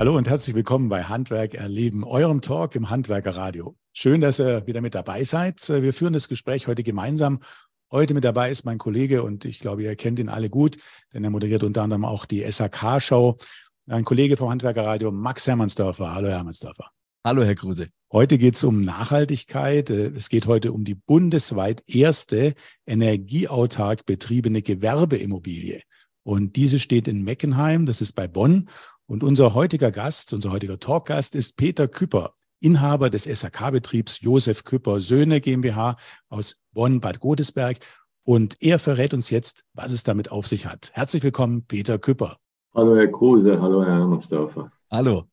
Hallo und herzlich willkommen bei Handwerk erleben, eurem Talk im Handwerkerradio. Schön, dass ihr wieder mit dabei seid. Wir führen das Gespräch heute gemeinsam. Heute mit dabei ist mein Kollege und ich glaube, ihr kennt ihn alle gut, denn er moderiert unter anderem auch die SAK-Show. Ein Kollege vom Handwerkerradio, Max Hermannsdorfer. Hallo, Hermannsdorfer. Hallo, Herr Kruse. Heute geht es um Nachhaltigkeit. Es geht heute um die bundesweit erste energieautark betriebene Gewerbeimmobilie. Und diese steht in Meckenheim, das ist bei Bonn. Und unser heutiger Gast, unser heutiger Talkgast ist Peter Küpper, Inhaber des SAK-Betriebs Josef Küpper Söhne GmbH aus Bonn-Bad Godesberg. Und er verrät uns jetzt, was es damit auf sich hat. Herzlich willkommen, Peter Küpper. Hallo, Herr Kruse. Hallo, Herr Hermannsdorfer. Hallo.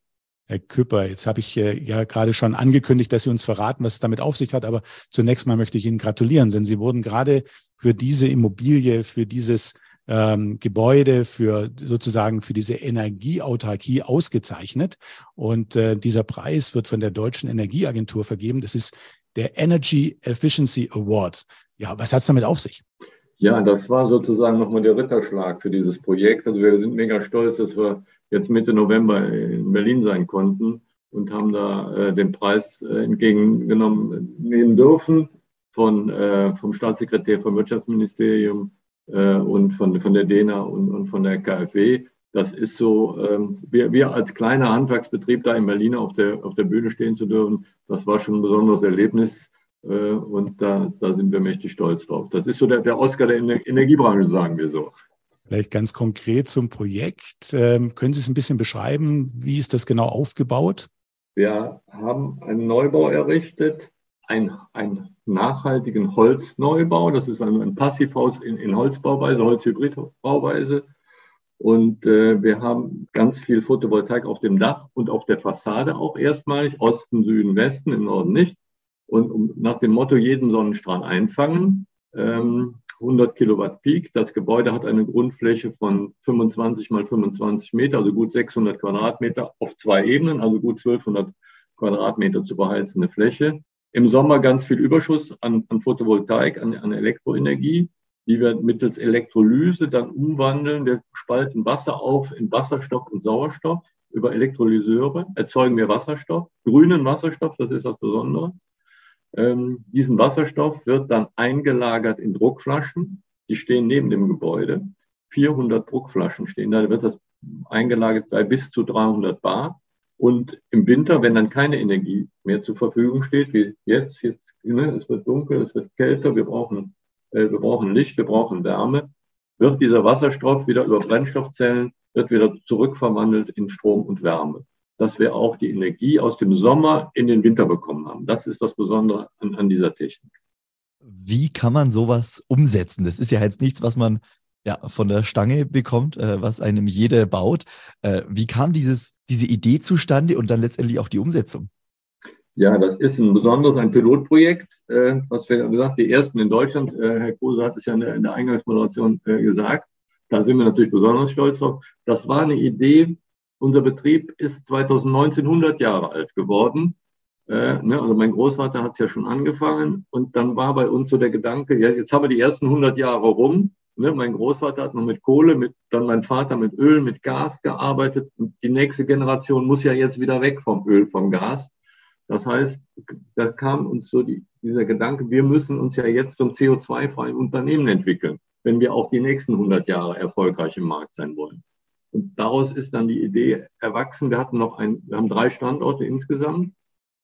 Herr Küpper, jetzt habe ich äh, ja gerade schon angekündigt, dass Sie uns verraten, was es damit auf sich hat. Aber zunächst mal möchte ich Ihnen gratulieren, denn Sie wurden gerade für diese Immobilie, für dieses ähm, Gebäude für sozusagen für diese Energieautarkie ausgezeichnet. Und äh, dieser Preis wird von der Deutschen Energieagentur vergeben. Das ist der Energy Efficiency Award. Ja, was hat es damit auf sich? Ja, das war sozusagen nochmal der Ritterschlag für dieses Projekt. Also wir sind mega stolz, dass wir jetzt Mitte November in Berlin sein konnten und haben da äh, den Preis äh, entgegengenommen nehmen dürfen von, äh, vom Staatssekretär vom Wirtschaftsministerium äh, und von, von der DENA und, und von der KfW. Das ist so, ähm, wir, wir als kleiner Handwerksbetrieb da in Berlin auf der, auf der Bühne stehen zu dürfen, das war schon ein besonderes Erlebnis. Äh, und da, da sind wir mächtig stolz drauf. Das ist so der, der Oscar der Energiebranche, sagen wir so. Vielleicht ganz konkret zum Projekt. Ähm, können Sie es ein bisschen beschreiben? Wie ist das genau aufgebaut? Wir haben einen Neubau errichtet, ein, ein nachhaltigen Holzneubau. Das ist ein, ein Passivhaus in, in Holzbauweise, Holzhybridbauweise. Und äh, wir haben ganz viel Photovoltaik auf dem Dach und auf der Fassade auch erstmalig, Osten, Süden, Westen, im Norden nicht. Und um, nach dem Motto jeden Sonnenstrahl einfangen, ähm, 100 Kilowatt Peak. Das Gebäude hat eine Grundfläche von 25 mal 25 Meter, also gut 600 Quadratmeter auf zwei Ebenen, also gut 1200 Quadratmeter zu beheizende Fläche im Sommer ganz viel Überschuss an, an Photovoltaik, an, an Elektroenergie, die wir mittels Elektrolyse dann umwandeln. Wir spalten Wasser auf in Wasserstoff und Sauerstoff. Über Elektrolyseure erzeugen wir Wasserstoff, grünen Wasserstoff, das ist das Besondere. Ähm, diesen Wasserstoff wird dann eingelagert in Druckflaschen. Die stehen neben dem Gebäude. 400 Druckflaschen stehen da. Da wird das eingelagert bei bis zu 300 Bar. Und im Winter, wenn dann keine Energie mehr zur Verfügung steht, wie jetzt, jetzt ne, es wird dunkel, es wird kälter, wir brauchen, äh, wir brauchen Licht, wir brauchen Wärme, wird dieser Wasserstoff wieder über Brennstoffzellen, wird wieder zurückverwandelt in Strom und Wärme. Dass wir auch die Energie aus dem Sommer in den Winter bekommen haben. Das ist das Besondere an, an dieser Technik. Wie kann man sowas umsetzen? Das ist ja jetzt nichts, was man ja, von der Stange bekommt, äh, was einem jeder baut. Äh, wie kam dieses, diese Idee zustande und dann letztendlich auch die Umsetzung? Ja, das ist ein besonderes, ein Pilotprojekt, äh, was wir gesagt, die ersten in Deutschland, äh, Herr Kruse hat es ja in der, in der Eingangsmoderation äh, gesagt, da sind wir natürlich besonders stolz drauf. Das war eine Idee, unser Betrieb ist 2019 100 Jahre alt geworden. Äh, ne, also mein Großvater hat es ja schon angefangen und dann war bei uns so der Gedanke, ja, jetzt haben wir die ersten 100 Jahre rum, Ne, mein Großvater hat noch mit Kohle, mit, dann mein Vater mit Öl, mit Gas gearbeitet. Und die nächste Generation muss ja jetzt wieder weg vom Öl, vom Gas. Das heißt, da kam uns so die, dieser Gedanke, wir müssen uns ja jetzt zum CO2-freien Unternehmen entwickeln, wenn wir auch die nächsten 100 Jahre erfolgreich im Markt sein wollen. Und daraus ist dann die Idee erwachsen. Wir hatten noch ein, wir haben drei Standorte insgesamt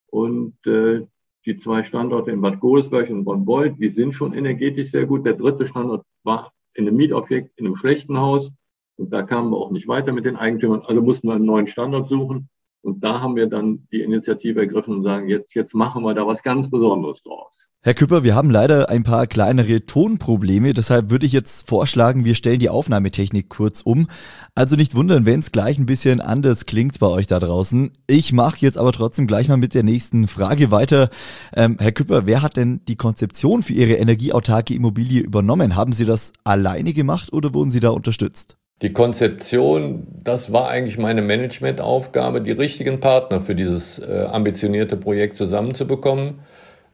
und äh, die zwei Standorte in Bad Godesberg und Bonn-Beuth, die sind schon energetisch sehr gut. Der dritte Standort war in einem Mietobjekt, in einem schlechten Haus. Und da kamen wir auch nicht weiter mit den Eigentümern. Also mussten wir einen neuen Standort suchen. Und da haben wir dann die Initiative ergriffen und sagen, jetzt, jetzt machen wir da was ganz Besonderes draus. Herr Küpper, wir haben leider ein paar kleinere Tonprobleme. Deshalb würde ich jetzt vorschlagen, wir stellen die Aufnahmetechnik kurz um. Also nicht wundern, wenn es gleich ein bisschen anders klingt bei euch da draußen. Ich mache jetzt aber trotzdem gleich mal mit der nächsten Frage weiter. Ähm, Herr Küpper, wer hat denn die Konzeption für Ihre energieautarke Immobilie übernommen? Haben Sie das alleine gemacht oder wurden Sie da unterstützt? Die Konzeption, das war eigentlich meine Managementaufgabe, die richtigen Partner für dieses äh, ambitionierte Projekt zusammenzubekommen.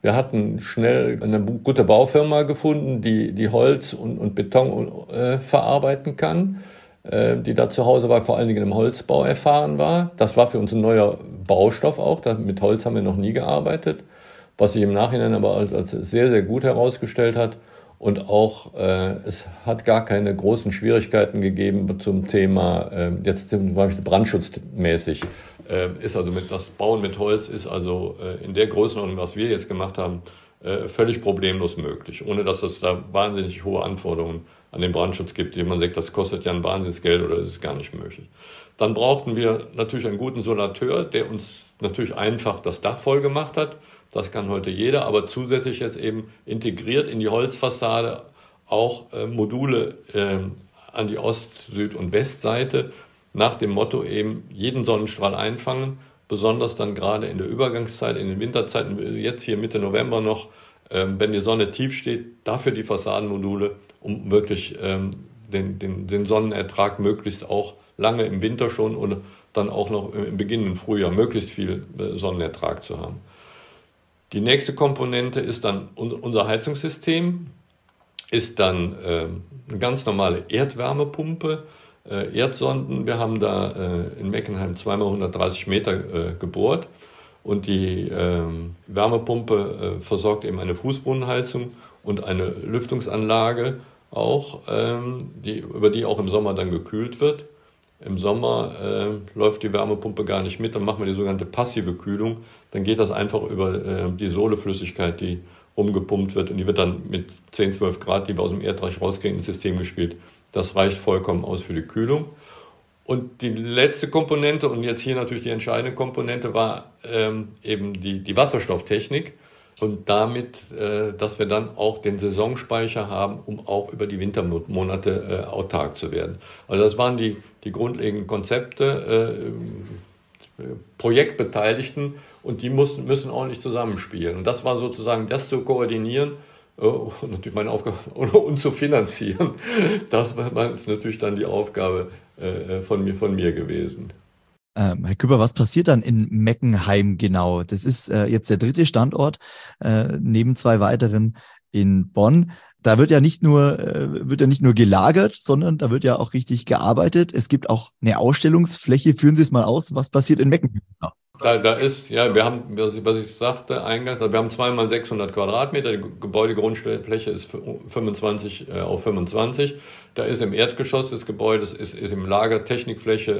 Wir hatten schnell eine gute Baufirma gefunden, die, die Holz und, und Beton äh, verarbeiten kann. äh, die da zu Hause war, vor allen Dingen im Holzbau erfahren war. Das war für uns ein neuer Baustoff auch. Mit Holz haben wir noch nie gearbeitet, was sich im Nachhinein aber als, als sehr, sehr gut herausgestellt hat. Und auch äh, es hat gar keine großen Schwierigkeiten gegeben zum Thema, äh, jetzt zum Beispiel brandschutzmäßig, äh, ist also mit das Bauen mit Holz ist also äh, in der Größenordnung, was wir jetzt gemacht haben, äh, völlig problemlos möglich, ohne dass es da wahnsinnig hohe Anforderungen an den Brandschutz gibt, die man sagt, das kostet ja ein Wahnsinnsgeld oder ist gar nicht möglich. Dann brauchten wir natürlich einen guten Solateur, der uns natürlich einfach das Dach voll gemacht hat. Das kann heute jeder, aber zusätzlich jetzt eben integriert in die Holzfassade auch äh, Module äh, an die Ost-, Süd- und Westseite nach dem Motto eben jeden Sonnenstrahl einfangen, besonders dann gerade in der Übergangszeit, in den Winterzeiten, jetzt hier Mitte November noch, äh, wenn die Sonne tief steht, dafür die Fassadenmodule, um wirklich ähm, den, den, den Sonnenertrag möglichst auch lange im Winter schon und dann auch noch im beginnenden Frühjahr möglichst viel äh, Sonnenertrag zu haben. Die nächste Komponente ist dann unser Heizungssystem, ist dann äh, eine ganz normale Erdwärmepumpe, äh, Erdsonden. Wir haben da äh, in Meckenheim zweimal 130 Meter äh, gebohrt und die ähm, Wärmepumpe äh, versorgt eben eine Fußbodenheizung und eine Lüftungsanlage auch, ähm, die, über die auch im Sommer dann gekühlt wird. Im Sommer äh, läuft die Wärmepumpe gar nicht mit, dann machen wir die sogenannte passive Kühlung. Dann geht das einfach über äh, die Sohleflüssigkeit, die rumgepumpt wird und die wird dann mit 10, 12 Grad, die wir aus dem Erdreich rauskriegen, ins System gespielt. Das reicht vollkommen aus für die Kühlung. Und die letzte Komponente und jetzt hier natürlich die entscheidende Komponente war ähm, eben die, die Wasserstofftechnik und damit, äh, dass wir dann auch den Saisonspeicher haben, um auch über die Wintermonate äh, autark zu werden. Also das waren die, die grundlegenden Konzepte, äh, Projektbeteiligten und die mussten, müssen ordentlich zusammenspielen. Und das war sozusagen das zu koordinieren äh, und natürlich meine Aufgabe und zu finanzieren. Das ist natürlich dann die Aufgabe äh, von mir, von mir gewesen. Ähm, Herr Küpper, was passiert dann in Meckenheim genau? Das ist äh, jetzt der dritte Standort äh, neben zwei weiteren in Bonn. Da wird ja nicht nur äh, wird ja nicht nur gelagert, sondern da wird ja auch richtig gearbeitet. Es gibt auch eine Ausstellungsfläche. Führen Sie es mal aus, was passiert in Meckenheim? Da, da ist, ja, wir haben, was ich, sagte eingangs, also wir haben zweimal 600 Quadratmeter, die Gebäudegrundfläche ist 25 äh, auf 25. Da ist im Erdgeschoss des Gebäudes, ist, ist im Lager Technikfläche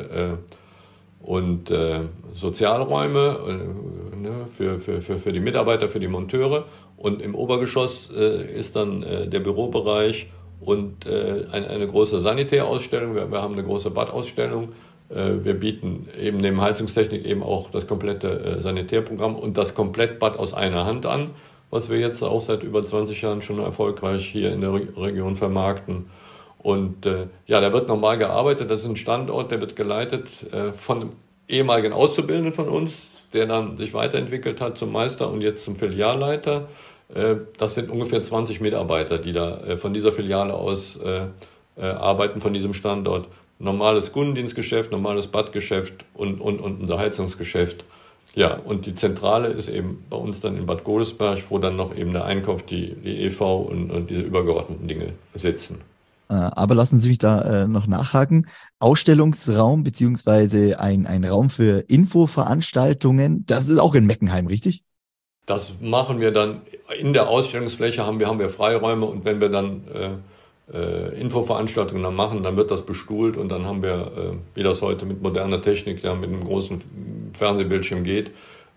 äh, und äh, Sozialräume äh, ne, für, für, für, für die Mitarbeiter, für die Monteure. Und im Obergeschoss äh, ist dann äh, der Bürobereich und eine, eine große Sanitärausstellung. Wir, wir haben eine große Badausstellung. Äh, wir bieten eben neben Heizungstechnik eben auch das komplette äh, Sanitärprogramm und das Komplettbad aus einer Hand an, was wir jetzt auch seit über 20 Jahren schon erfolgreich hier in der Region vermarkten. Und äh, ja, da wird normal gearbeitet. Das ist ein Standort, der wird geleitet äh, von einem ehemaligen Auszubildenden von uns, der dann sich weiterentwickelt hat zum Meister und jetzt zum Filialleiter. Äh, das sind ungefähr 20 Mitarbeiter, die da äh, von dieser Filiale aus äh, äh, arbeiten, von diesem Standort. Normales Kundendienstgeschäft, normales Badgeschäft und, und, und unser Heizungsgeschäft. Ja, und die Zentrale ist eben bei uns dann in Bad Godesberg, wo dann noch eben der Einkauf, die, die EV und, und diese übergeordneten Dinge sitzen. Äh, aber lassen Sie mich da äh, noch nachhaken. Ausstellungsraum beziehungsweise ein, ein Raum für Infoveranstaltungen, das ist auch in Meckenheim, richtig? Das machen wir dann in der Ausstellungsfläche haben wir, haben wir Freiräume und wenn wir dann äh, äh, Infoveranstaltungen dann machen, dann wird das bestuhlt und dann haben wir, äh, wie das heute mit moderner Technik, ja mit einem großen Fernsehbildschirm geht,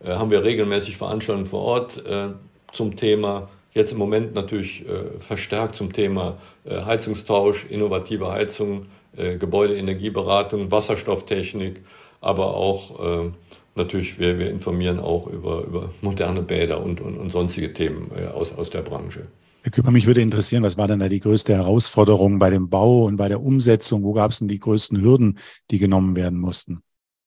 äh, haben wir regelmäßig Veranstaltungen vor Ort äh, zum Thema Jetzt im Moment natürlich äh, verstärkt zum Thema äh, Heizungstausch, innovative Heizung, Gebäudeenergieberatung, Wasserstofftechnik, aber auch natürlich, wir, wir informieren auch über, über moderne Bäder und, und, und sonstige Themen aus, aus der Branche. Herr Küpper, mich würde interessieren, was war denn da die größte Herausforderung bei dem Bau und bei der Umsetzung? Wo gab es denn die größten Hürden, die genommen werden mussten?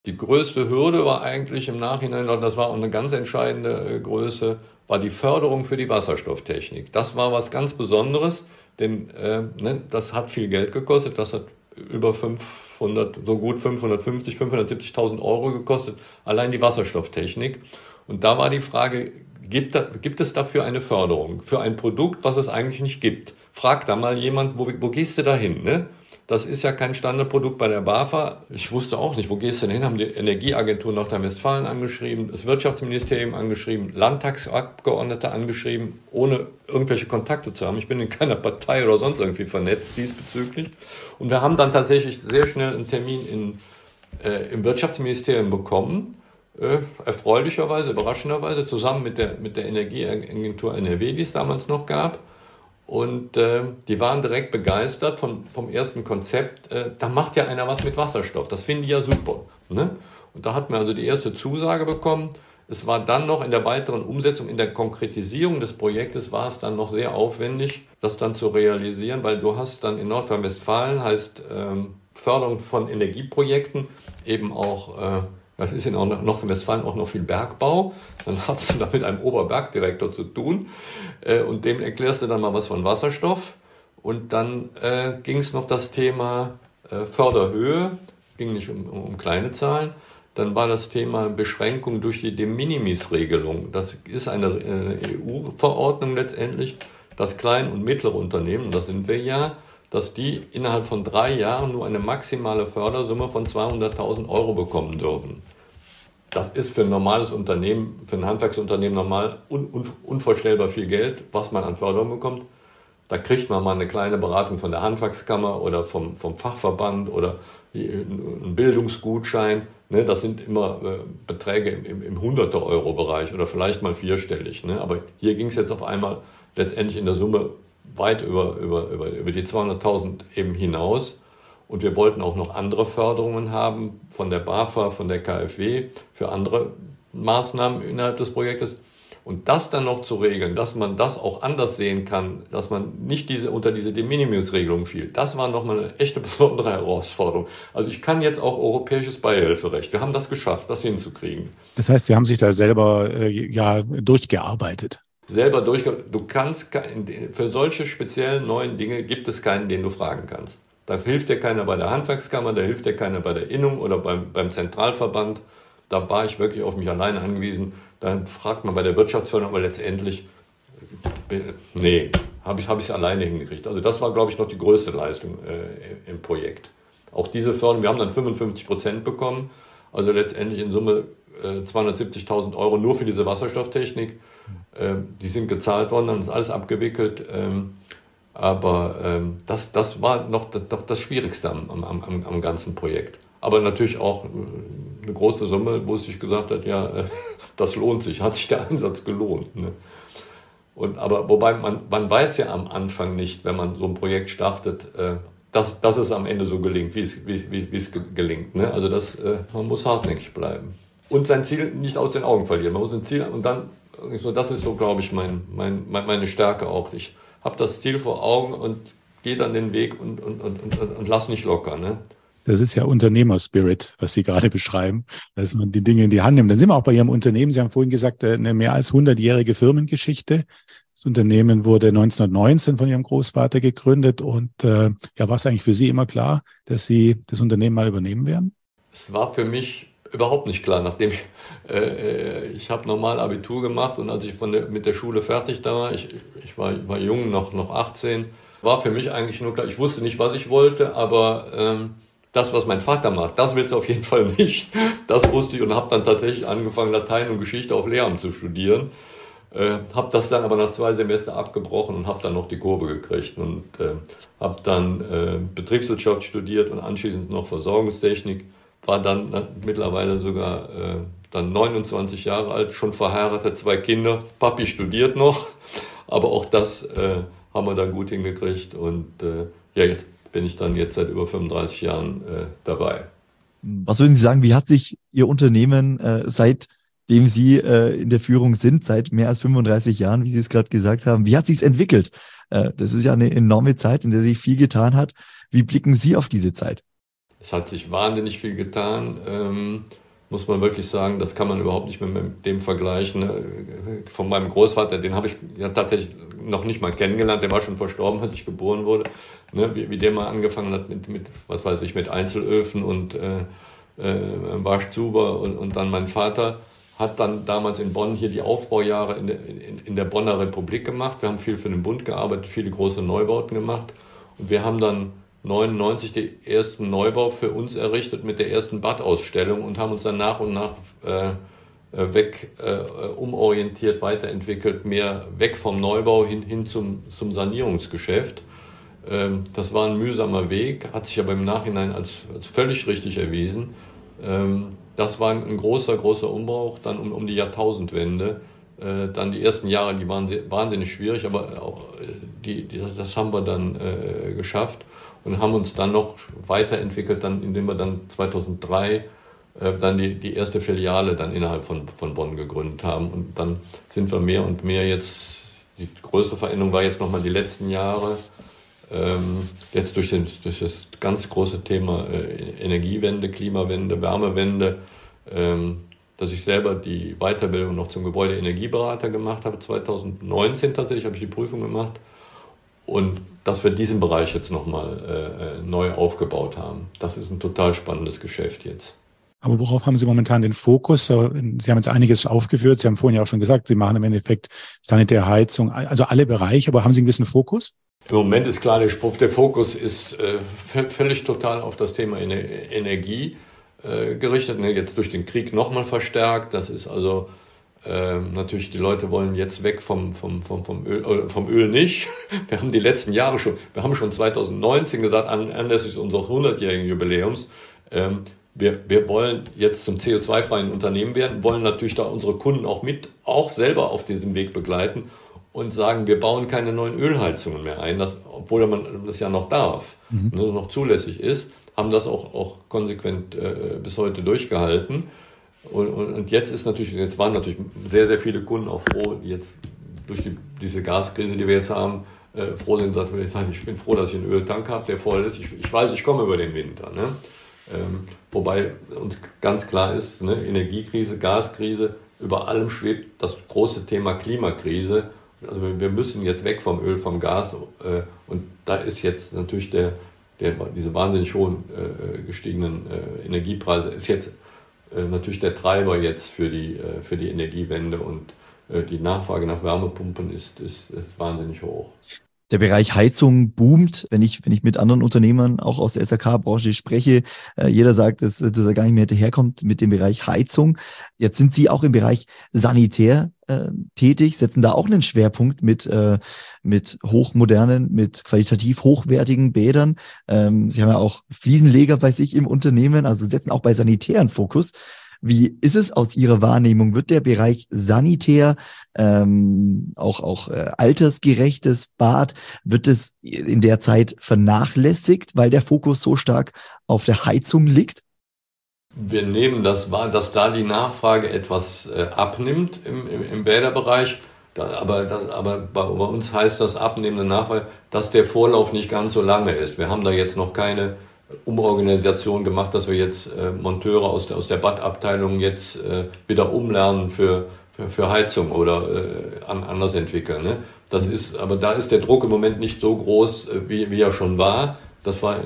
Die größte Hürde war eigentlich im Nachhinein, und das war eine ganz entscheidende äh, Größe, war die Förderung für die Wasserstofftechnik. Das war was ganz Besonderes, denn äh, ne, das hat viel Geld gekostet. Das hat über 500, so gut 550, 570.000 Euro gekostet, allein die Wasserstofftechnik. Und da war die Frage, gibt, gibt es dafür eine Förderung für ein Produkt, was es eigentlich nicht gibt? Frag da mal jemand, wo, wo gehst du da hin? Ne? Das ist ja kein Standardprodukt bei der BAFA. Ich wusste auch nicht, wo gehst du denn hin? Haben die Energieagentur Nordrhein-Westfalen angeschrieben, das Wirtschaftsministerium angeschrieben, Landtagsabgeordnete angeschrieben, ohne irgendwelche Kontakte zu haben. Ich bin in keiner Partei oder sonst irgendwie vernetzt diesbezüglich. Und wir haben dann tatsächlich sehr schnell einen Termin in, äh, im Wirtschaftsministerium bekommen. Äh, erfreulicherweise, überraschenderweise, zusammen mit der, mit der Energieagentur NRW, die es damals noch gab. Und äh, die waren direkt begeistert von, vom ersten Konzept. Äh, da macht ja einer was mit Wasserstoff. Das finde ich ja super. Ne? Und da hat man also die erste Zusage bekommen. Es war dann noch in der weiteren Umsetzung, in der Konkretisierung des Projektes war es dann noch sehr aufwendig, das dann zu realisieren, weil du hast dann in Nordrhein-Westfalen heißt ähm, Förderung von Energieprojekten eben auch äh, das ist in Nordrhein-Westfalen auch noch viel Bergbau. Dann hast du da mit einem Oberbergdirektor zu tun äh, und dem erklärst du dann mal was von Wasserstoff. Und dann äh, ging es noch das Thema äh, Förderhöhe, ging nicht um, um, kleine Zahlen. Dann war das Thema Beschränkung durch die De Minimis-Regelung. Das ist eine, eine EU-Verordnung letztendlich, dass kleine und mittlere Unternehmen, das sind wir ja, dass die innerhalb von drei Jahren nur eine maximale Fördersumme von 200.000 Euro bekommen dürfen. Das ist für ein normales Unternehmen, für ein Handwerksunternehmen normal un, un, unvorstellbar viel Geld, was man an Förderung bekommt. Da kriegt man mal eine kleine Beratung von der Handwerkskammer oder vom, vom Fachverband oder einen Bildungsgutschein. Ne, das sind immer äh, Beträge im, im, im 100er-Euro-Bereich oder vielleicht mal vierstellig. Ne? Aber hier ging es jetzt auf einmal letztendlich in der Summe weit über, über, über, über die 200.000 eben hinaus. Und wir wollten auch noch andere Förderungen haben von der BAFA, von der KfW für andere Maßnahmen innerhalb des Projektes. Und das dann noch zu regeln, dass man das auch anders sehen kann, dass man nicht diese, unter diese De Minimis-Regelung fiel, das war nochmal eine echte besondere Herausforderung. Also ich kann jetzt auch europäisches Beihilferecht. Wir haben das geschafft, das hinzukriegen. Das heißt, Sie haben sich da selber äh, ja durchgearbeitet selber durchkommen. Du kannst für solche speziellen neuen Dinge gibt es keinen, den du fragen kannst. Da hilft dir keiner bei der Handwerkskammer, da hilft dir keiner bei der Innung oder beim, beim Zentralverband. Da war ich wirklich auf mich alleine angewiesen. Dann fragt man bei der Wirtschaftsförderung, aber letztendlich, nee, habe ich es hab alleine hingekriegt. Also das war, glaube ich, noch die größte Leistung äh, im Projekt. Auch diese Förderung, wir haben dann 55 Prozent bekommen, also letztendlich in Summe äh, 270.000 Euro nur für diese Wasserstofftechnik. Ähm, die sind gezahlt worden, dann ist alles abgewickelt. Ähm, aber ähm, das, das war noch, noch das Schwierigste am, am, am, am ganzen Projekt. Aber natürlich auch äh, eine große Summe, wo es sich gesagt hat, ja, äh, das lohnt sich, hat sich der Einsatz gelohnt. Ne? Und, aber wobei man, man weiß ja am Anfang nicht, wenn man so ein Projekt startet, äh, dass, dass es am Ende so gelingt, wie es, wie, wie, es gelingt. Ne? Also das, man muss hartnäckig bleiben. Und sein Ziel nicht aus den Augen verlieren. Man muss ein Ziel und dann so, das ist so, glaube ich, mein, mein, meine Stärke auch. Ich habe das Ziel vor Augen und gehe dann den Weg und, und, und, und, und lass nicht locker. Ne? Das ist ja Unternehmerspirit, was Sie gerade beschreiben, dass man die Dinge in die Hand nimmt. Dann sind wir auch bei Ihrem Unternehmen. Sie haben vorhin gesagt, äh, eine mehr als 100-jährige Firmengeschichte. Das Unternehmen wurde 1919 von Ihrem Großvater gegründet. Und äh, ja, war es eigentlich für Sie immer klar, dass Sie das Unternehmen mal übernehmen werden? Es war für mich überhaupt nicht klar, nachdem ich, äh, äh, ich habe normal Abitur gemacht und als ich von der, mit der Schule fertig da war, ich, ich war, war jung, noch, noch 18, war für mich eigentlich nur klar, ich wusste nicht, was ich wollte, aber ähm, das, was mein Vater macht, das willst du auf jeden Fall nicht. Das wusste ich und habe dann tatsächlich angefangen, Latein und Geschichte auf Lehramt zu studieren. Äh, habe das dann aber nach zwei Semester abgebrochen und habe dann noch die Kurve gekriegt und äh, habe dann äh, Betriebswirtschaft studiert und anschließend noch Versorgungstechnik war dann, mittlerweile sogar äh, dann 29 Jahre alt, schon verheiratet, zwei Kinder. Papi studiert noch, aber auch das äh, haben wir dann gut hingekriegt und äh, ja, jetzt bin ich dann jetzt seit über 35 Jahren äh, dabei. Was würden Sie sagen, wie hat sich Ihr Unternehmen äh, seitdem Sie äh, in der Führung sind, seit mehr als 35 Jahren, wie Sie es gerade gesagt haben, wie hat sich es entwickelt? Äh, das ist ja eine enorme Zeit, in der sich viel getan hat. Wie blicken Sie auf diese Zeit? Es hat sich wahnsinnig viel getan. Ähm, muss man wirklich sagen, das kann man überhaupt nicht mehr mit dem vergleichen. Ne? Von meinem Großvater, den habe ich ja tatsächlich noch nicht mal kennengelernt, der war schon verstorben, als ich geboren wurde. Ne? Wie, wie der mal angefangen hat mit, mit, was weiß ich, mit Einzelöfen und äh, äh, Waschzuber und, und dann mein Vater hat dann damals in Bonn hier die Aufbaujahre in der, in, in der Bonner Republik gemacht. Wir haben viel für den Bund gearbeitet, viele große Neubauten gemacht. Und wir haben dann 99 den ersten Neubau für uns errichtet mit der ersten Badausstellung und haben uns dann nach und nach äh, äh, weg äh, umorientiert, weiterentwickelt, mehr weg vom Neubau hin, hin zum, zum Sanierungsgeschäft. Ähm, das war ein mühsamer Weg, hat sich aber im Nachhinein als, als völlig richtig erwiesen. Ähm, das war ein großer, großer Umbruch, dann um, um die Jahrtausendwende. Äh, dann die ersten Jahre, die waren wahnsinnig schwierig, aber auch äh, die, die, das haben wir dann äh, geschafft und haben uns dann noch weiterentwickelt, dann, indem wir dann 2003 äh, dann die, die erste Filiale dann innerhalb von, von Bonn gegründet haben. Und dann sind wir mehr und mehr jetzt, die größte Veränderung war jetzt nochmal die letzten Jahre, ähm, jetzt durch, den, durch das ganz große Thema äh, Energiewende, Klimawende, Wärmewende, ähm, dass ich selber die Weiterbildung noch zum Gebäudeenergieberater gemacht habe. 2019 tatsächlich habe ich die Prüfung gemacht und dass wir diesen Bereich jetzt nochmal äh, äh, neu aufgebaut haben. Das ist ein total spannendes Geschäft jetzt. Aber worauf haben Sie momentan den Fokus? Sie haben jetzt einiges aufgeführt. Sie haben vorhin ja auch schon gesagt, Sie machen im Endeffekt Sanitär, Heizung, also alle Bereiche. Aber haben Sie einen gewissen Fokus? Im Moment ist klar, der Fokus ist äh, völlig total auf das Thema Energie äh, gerichtet. Ne? Jetzt durch den Krieg nochmal verstärkt. Das ist also ähm, natürlich, die Leute wollen jetzt weg vom, vom, vom, vom, Öl, äh, vom Öl nicht. Wir haben die letzten Jahre schon, wir haben schon 2019 gesagt, anlässlich unseres 100-jährigen Jubiläums, ähm, wir, wir wollen jetzt zum CO2-freien Unternehmen werden, wollen natürlich da unsere Kunden auch mit, auch selber auf diesem Weg begleiten und sagen, wir bauen keine neuen Ölheizungen mehr ein, das, obwohl man das ja noch darf, mhm. ne, noch zulässig ist, haben das auch, auch konsequent äh, bis heute durchgehalten. Und, und, und jetzt ist natürlich, jetzt waren natürlich sehr, sehr viele Kunden auch froh, die jetzt durch die, diese Gaskrise, die wir jetzt haben, äh, froh sind, dass wir jetzt sagen, ich bin froh, dass ich einen Öltank habe, der voll ist. Ich, ich weiß, ich komme über den Winter. Ne? Ähm, wobei uns ganz klar ist, ne, Energiekrise, Gaskrise, über allem schwebt das große Thema Klimakrise. Also wir müssen jetzt weg vom Öl, vom Gas. Äh, und da ist jetzt natürlich der, der, diese wahnsinnig hohen äh, gestiegenen äh, Energiepreise ist jetzt äh, natürlich der Treiber jetzt für die, äh, für die Energiewende und äh, die Nachfrage nach Wärmepumpen ist, ist, ist wahnsinnig hoch. Der Bereich Heizung boomt, wenn ich, wenn ich mit anderen Unternehmern auch aus der SAK-Branche spreche. Äh, jeder sagt, dass, dass er gar nicht mehr hinterherkommt mit dem Bereich Heizung. Jetzt sind Sie auch im Bereich Sanitär äh, tätig, setzen da auch einen Schwerpunkt mit, äh, mit hochmodernen, mit qualitativ hochwertigen Bädern. Ähm, Sie haben ja auch Fliesenleger bei sich im Unternehmen, also setzen auch bei sanitären Fokus. Wie ist es aus Ihrer Wahrnehmung? Wird der Bereich Sanitär, ähm, auch, auch äh, altersgerechtes Bad, wird es in der Zeit vernachlässigt, weil der Fokus so stark auf der Heizung liegt? Wir nehmen das wahr, dass da die Nachfrage etwas äh, abnimmt im, im, im Bäderbereich. Da, aber, das, aber bei, bei, uns heißt das abnehmende Nachfrage, dass der Vorlauf nicht ganz so lange ist. Wir haben da jetzt noch keine Umorganisation gemacht, dass wir jetzt äh, Monteure aus der, aus der Badabteilung jetzt äh, wieder umlernen für, für, für Heizung oder äh, an, anders entwickeln. Ne? Das ist, aber da ist der Druck im Moment nicht so groß, äh, wie, wie er schon war. Das war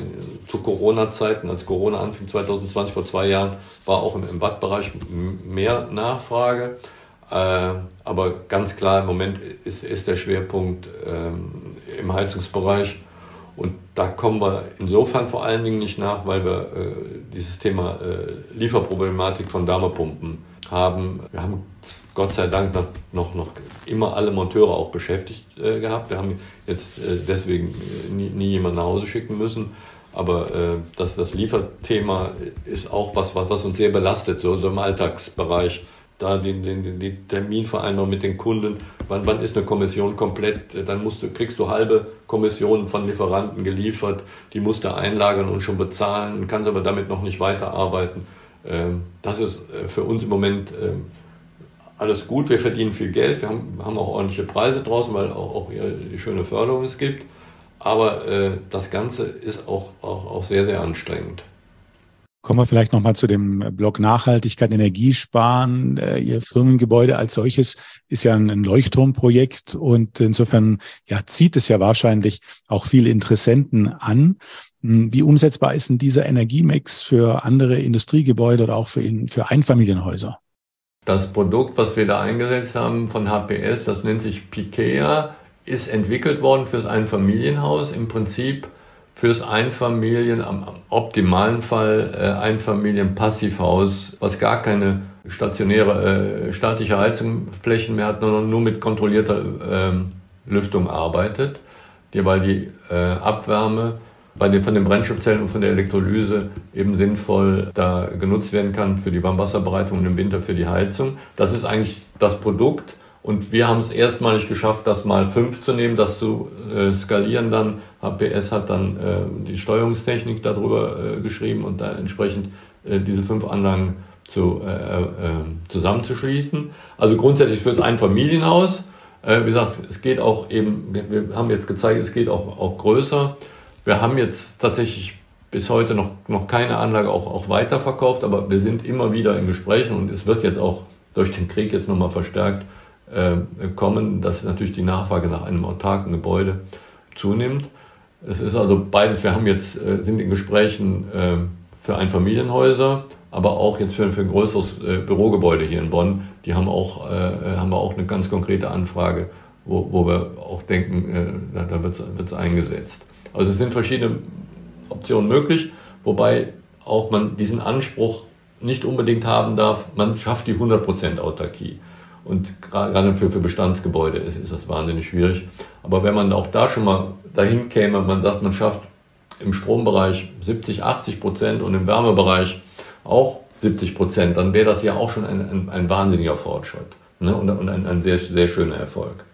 zu Corona-Zeiten, als Corona anfing 2020, vor zwei Jahren, war auch im, im Badbereich mehr Nachfrage. Äh, aber ganz klar, im Moment ist, ist der Schwerpunkt ähm, im Heizungsbereich. Und da kommen wir insofern vor allen Dingen nicht nach, weil wir äh, dieses Thema äh, Lieferproblematik von Wärmepumpen haben. Wir haben Gott sei Dank noch, noch immer alle Monteure auch beschäftigt äh, gehabt. Wir haben jetzt äh, deswegen äh, nie, nie jemanden nach Hause schicken müssen. Aber äh, das, das Lieferthema ist auch was, was, was uns sehr belastet, so, so im Alltagsbereich da den, den, den Terminvereinbarung mit den Kunden, wann, wann ist eine Kommission komplett, dann musst du, kriegst du halbe Kommissionen von Lieferanten geliefert, die musst du einlagern und schon bezahlen, kannst aber damit noch nicht weiterarbeiten. Ähm, das ist äh, für uns im Moment ähm, alles gut, wir verdienen viel Geld, wir haben, haben auch ordentliche Preise draußen, weil auch, auch die schöne Förderung es gibt. Aber äh, das Ganze ist auch, auch, auch sehr, sehr anstrengend. Kommen wir vielleicht nochmal zu dem Block Nachhaltigkeit, Energiesparen. Äh, Ihr Firmengebäude als solches ist ja ein Leuchtturmprojekt und insofern ja, zieht es ja wahrscheinlich auch viele Interessenten an. Hm, wie umsetzbar ist denn dieser Energiemix für andere Industriegebäude oder auch für, für Einfamilienhäuser? Das Produkt, was wir da eingesetzt haben von HPS, das nennt sich Pikea, ist entwickelt worden fürs Einfamilienhaus. Im Prinzip fürs Einfamilien, am, optimalen Fall äh, Einfamilien-Passivhaus, was gar keine stationäre äh, staatliche Heizungsflächen mehr hat, sondern nur mit kontrollierter äh, Lüftung arbeitet, die, weil die äh, Abwärme bei den, von den Brennstoffzellen und von der Elektrolyse eben sinnvoll da genutzt werden kann für die Warmwasserbereitung und im Winter für die Heizung. Das ist eigentlich das Produkt, und wir haben es erstmalig geschafft, das mal fünf zu nehmen, das zu äh, skalieren dann. HPS hat dann äh, die Steuerungstechnik darüber äh, geschrieben und da entsprechend äh, diese fünf Anlagen zu, äh, äh, zusammenzuschließen. Also grundsätzlich für das Einfamilienhaus. Äh, wie gesagt, es geht auch eben, wir, haben jetzt gezeigt, es geht auch, auch größer. Wir haben jetzt tatsächlich bis heute noch, noch keine Anlage auch, auch weiterverkauft, aber wir sind immer wieder in Gesprächen und es wird jetzt auch durch den Krieg jetzt nochmal verstärkt kommen, dass natürlich die Nachfrage nach einem autarken Gebäude zunimmt. Es ist also beides. Wir haben jetzt, äh, sind in Gesprächen äh, für Einfamilienhäuser, aber auch jetzt für, für ein größeres äh, Bürogebäude hier in Bonn. Die haben auch, äh, haben wir auch eine ganz konkrete Anfrage, wo, wo wir auch denken, da wird es eingesetzt. Also es sind verschiedene Optionen möglich, wobei auch man diesen Anspruch nicht unbedingt haben darf, man schafft die 100% Autarkie. Und gerade für, für Bestandsgebäude ist, ist das wahnsinnig schwierig. Aber wenn man auch da schon mal dahin käme, man sagt, man schafft im Strombereich 70, 80 Prozent und im Wärmebereich auch 70 Prozent, dann wäre das ja auch schon ein, ein, ein wahnsinniger Fortschritt ne? und, und ein, ein sehr, sehr schöner Erfolg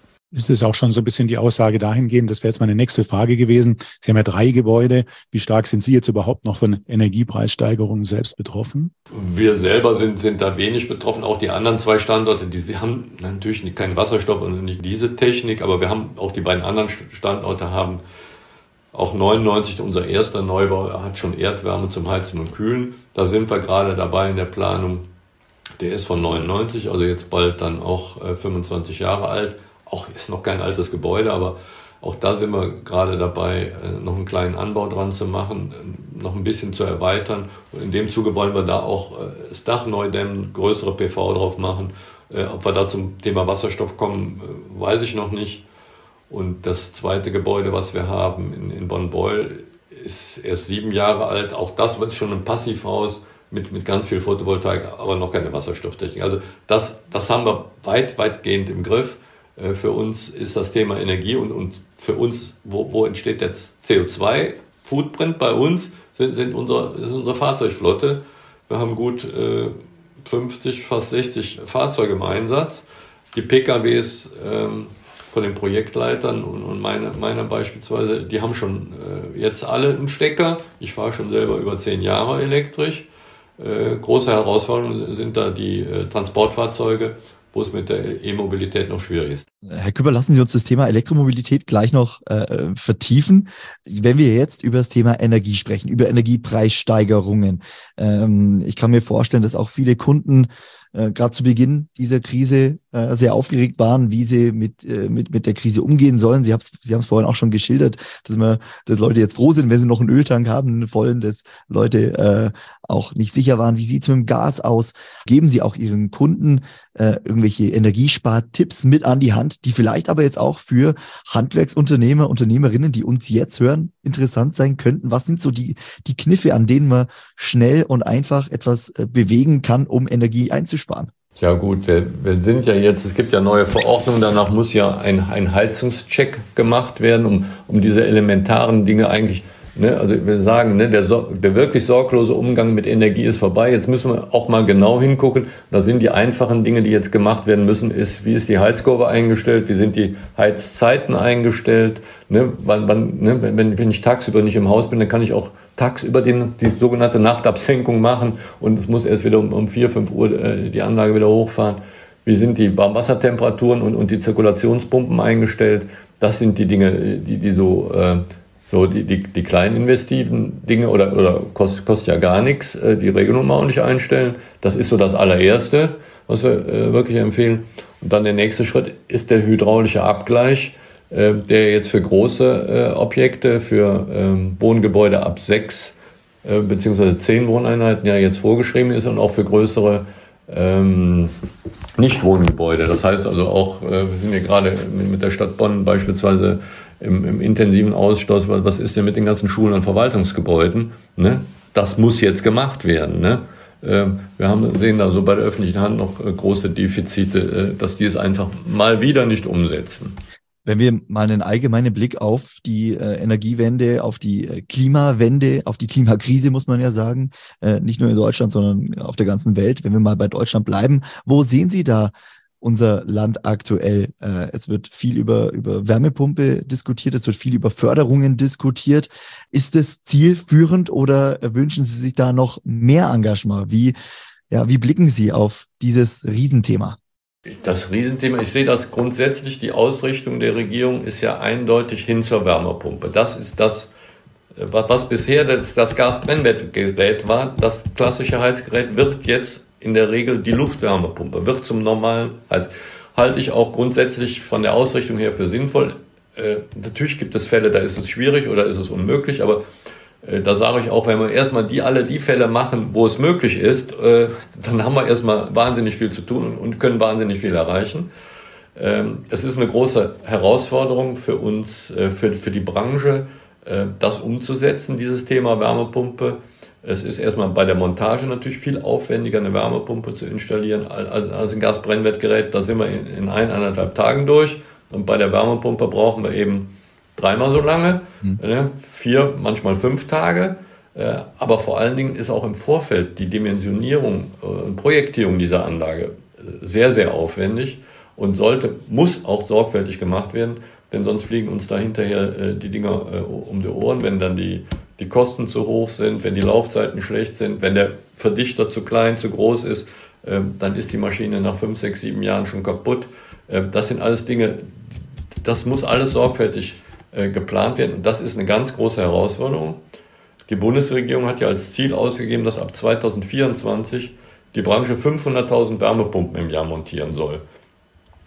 ist auch schon so ein bisschen die Aussage dahingehend, das wäre jetzt meine nächste Frage gewesen. Sie haben ja drei Gebäude. Wie stark sind Sie jetzt überhaupt noch von Energiepreissteigerungen selbst betroffen? Wir selber sind, sind da wenig betroffen. Auch die anderen zwei Standorte, die sie haben natürlich keinen Wasserstoff und nicht diese Technik, aber wir haben auch die beiden anderen Standorte haben auch 99, unser erster Neubau, hat schon Erdwärme zum Heizen und Kühlen. Da sind wir gerade dabei in der Planung. Der ist von 99, also jetzt bald dann auch 25 äh, Jahre alt auch ist noch kein altes Gebäude, aber auch da sind wir gerade dabei, äh, noch einen kleinen Anbau dran zu machen, äh, noch ein bisschen zu erweitern. Und in dem Zuge wollen wir da auch äh, das Dach neu dämmen, größere PV drauf machen. Ob wir da zum Thema Wasserstoff kommen, weiß ich noch nicht. Und das zweite Gebäude, was wir haben in, in Bonn-Beul, ist erst sieben Jahre alt. Auch das wird schon ein Passivhaus mit, mit ganz viel Photovoltaik, aber noch keine Wasserstofftechnik. Also das, das haben wir weit, weitgehend im Griff. Äh, für uns ist das Thema Energie und, und für uns, wo, wo entsteht jetzt CO2-Footprint bei uns, sind, sind unsere, ist unsere Fahrzeugflotte. Wir haben gut äh, 50, fast 60 Fahrzeuge im Einsatz. Die PKWs ähm, von den Projektleitern und, und meine, meiner beispielsweise, die haben schon äh, jetzt alle einen Stecker. Ich fahre schon selber über zehn Jahre elektrisch. Äh, große Herausforderungen sind da die äh, Transportfahrzeuge wo es mit der E-Mobilität noch schwierig ist. Herr Küpper, lassen Sie uns das Thema Elektromobilität gleich noch äh, vertiefen. Wenn wir jetzt über das Thema Energie sprechen, über Energiepreissteigerungen, ähm, ich kann mir vorstellen, dass auch viele Kunden äh, gerade zu Beginn dieser Krise äh, sehr aufgeregt waren, wie sie mit, äh, mit, mit der Krise umgehen sollen. Sie haben es Sie haben's vorhin auch schon geschildert, dass, man, dass Leute jetzt froh sind, wenn sie noch einen Öltank haben, einen vollen, dass Leute äh, auch nicht sicher waren, wie sieht's mit dem Gas aus. Geben Sie auch Ihren Kunden äh, irgendwelche Energiespartipps mit an die Hand, die vielleicht aber jetzt auch für Handwerksunternehmer, Unternehmerinnen, die uns jetzt hören, interessant sein könnten. Was sind so die, die Kniffe, an denen man schnell und einfach etwas äh, bewegen kann, um Energie einzusparen? Ja gut, wir, wir sind ja jetzt, es gibt ja neue Verordnungen, danach muss ja ein, ein Heizungscheck gemacht werden, um, um diese elementaren Dinge eigentlich Ne, also wir sagen, ne, der, der wirklich sorglose Umgang mit Energie ist vorbei. Jetzt müssen wir auch mal genau hingucken. Da sind die einfachen Dinge, die jetzt gemacht werden müssen, ist, wie ist die Heizkurve eingestellt, wie sind die Heizzeiten eingestellt. Ne, wann, wann, ne, wenn, wenn ich tagsüber nicht im Haus bin, dann kann ich auch tagsüber den, die sogenannte Nachtabsenkung machen und es muss erst wieder um, um 4, 5 Uhr äh, die Anlage wieder hochfahren. Wie sind die Warmwassertemperaturen und, und die Zirkulationspumpen eingestellt? Das sind die Dinge, die, die so äh, so, die, die, die kleinen investiven Dinge oder, oder kostet, kostet ja gar nichts, äh, die Regelung mal ordentlich einstellen. Das ist so das allererste, was wir äh, wirklich empfehlen. Und dann der nächste Schritt ist der hydraulische Abgleich, äh, der jetzt für große Objekte, für ähm, Wohngebäude ab sechs äh, beziehungsweise zehn Wohneinheiten ja jetzt vorgeschrieben ist und auch für größere ähm, Nichtwohngebäude. Das heißt also auch, wir sind ja gerade mit der Stadt Bonn beispielsweise im, im intensiven Ausstoß, was ist denn mit den ganzen Schulen und Verwaltungsgebäuden? Ne? Das muss jetzt gemacht werden. Ne? Ähm, wir haben, sehen da so bei der öffentlichen Hand noch äh, große Defizite, äh, dass die es einfach mal wieder nicht umsetzen. Wenn wir mal einen allgemeinen Blick auf die äh, Energiewende, auf die Klimawende, auf die Klimakrise, muss man ja sagen, nicht nur in Deutschland, sondern auf der ganzen Welt, wenn wir mal bei Deutschland bleiben, wo sehen Sie da unser Land aktuell? Äh, es wird viel über, über Wärmepumpe diskutiert, es wird viel über Förderungen diskutiert. Ist es zielführend oder wünschen Sie sich da noch mehr Engagement? Wie, ja, wie blicken Sie auf dieses Riesenthema? Das Riesenthema, ich sehe das grundsätzlich, die Ausrichtung der Regierung ist ja eindeutig hin zur Wärmepumpe. Das ist das, was bisher das, das Gasbrennwertgerät war. Das klassische Heizgerät wird jetzt in der Regel die Luftwärmepumpe, wird zum normalen Heiz. Halte ich auch grundsätzlich von der Ausrichtung her für sinnvoll. Äh, natürlich gibt es Fälle, da ist es schwierig oder ist es unmöglich, aber äh, da sage ich auch, wenn wir erstmal die alle die Fälle machen, wo es möglich ist, äh, dann haben wir erstmal wahnsinnig viel zu tun und können wahnsinnig viel erreichen. Ähm, es ist eine große Herausforderung für uns, äh, für, für die Branche, das umzusetzen, dieses Thema Wärmepumpe. Es ist erstmal bei der Montage natürlich viel aufwendiger, eine Wärmepumpe zu installieren als, als ein Gasbrennwertgerät. Da sind wir in, in eineinhalb Tagen durch. Und bei der Wärmepumpe brauchen wir eben dreimal so lange, mhm. ne? vier, manchmal fünf Tage. Äh, aber vor allen Dingen ist auch im Vorfeld die Dimensionierung äh, und Projektierung dieser Anlage äh, sehr, sehr aufwendig und sollte, muss auch sorgfältig gemacht werden, denn sonst fliegen uns da hinterher die Dinger um die Ohren, wenn dann die, die Kosten zu hoch sind, wenn die Laufzeiten schlecht sind, wenn der Verdichter zu klein, zu groß ist, dann ist die Maschine nach fünf, sechs, sieben Jahren schon kaputt. Das sind alles Dinge, das muss alles sorgfältig äh, geplant werden. Und das ist eine ganz große Herausforderung. Die Bundesregierung hat ja als Ziel ausgegeben, dass ab 2024 die Branche 500.000 Wärmepumpen im Jahr montieren soll.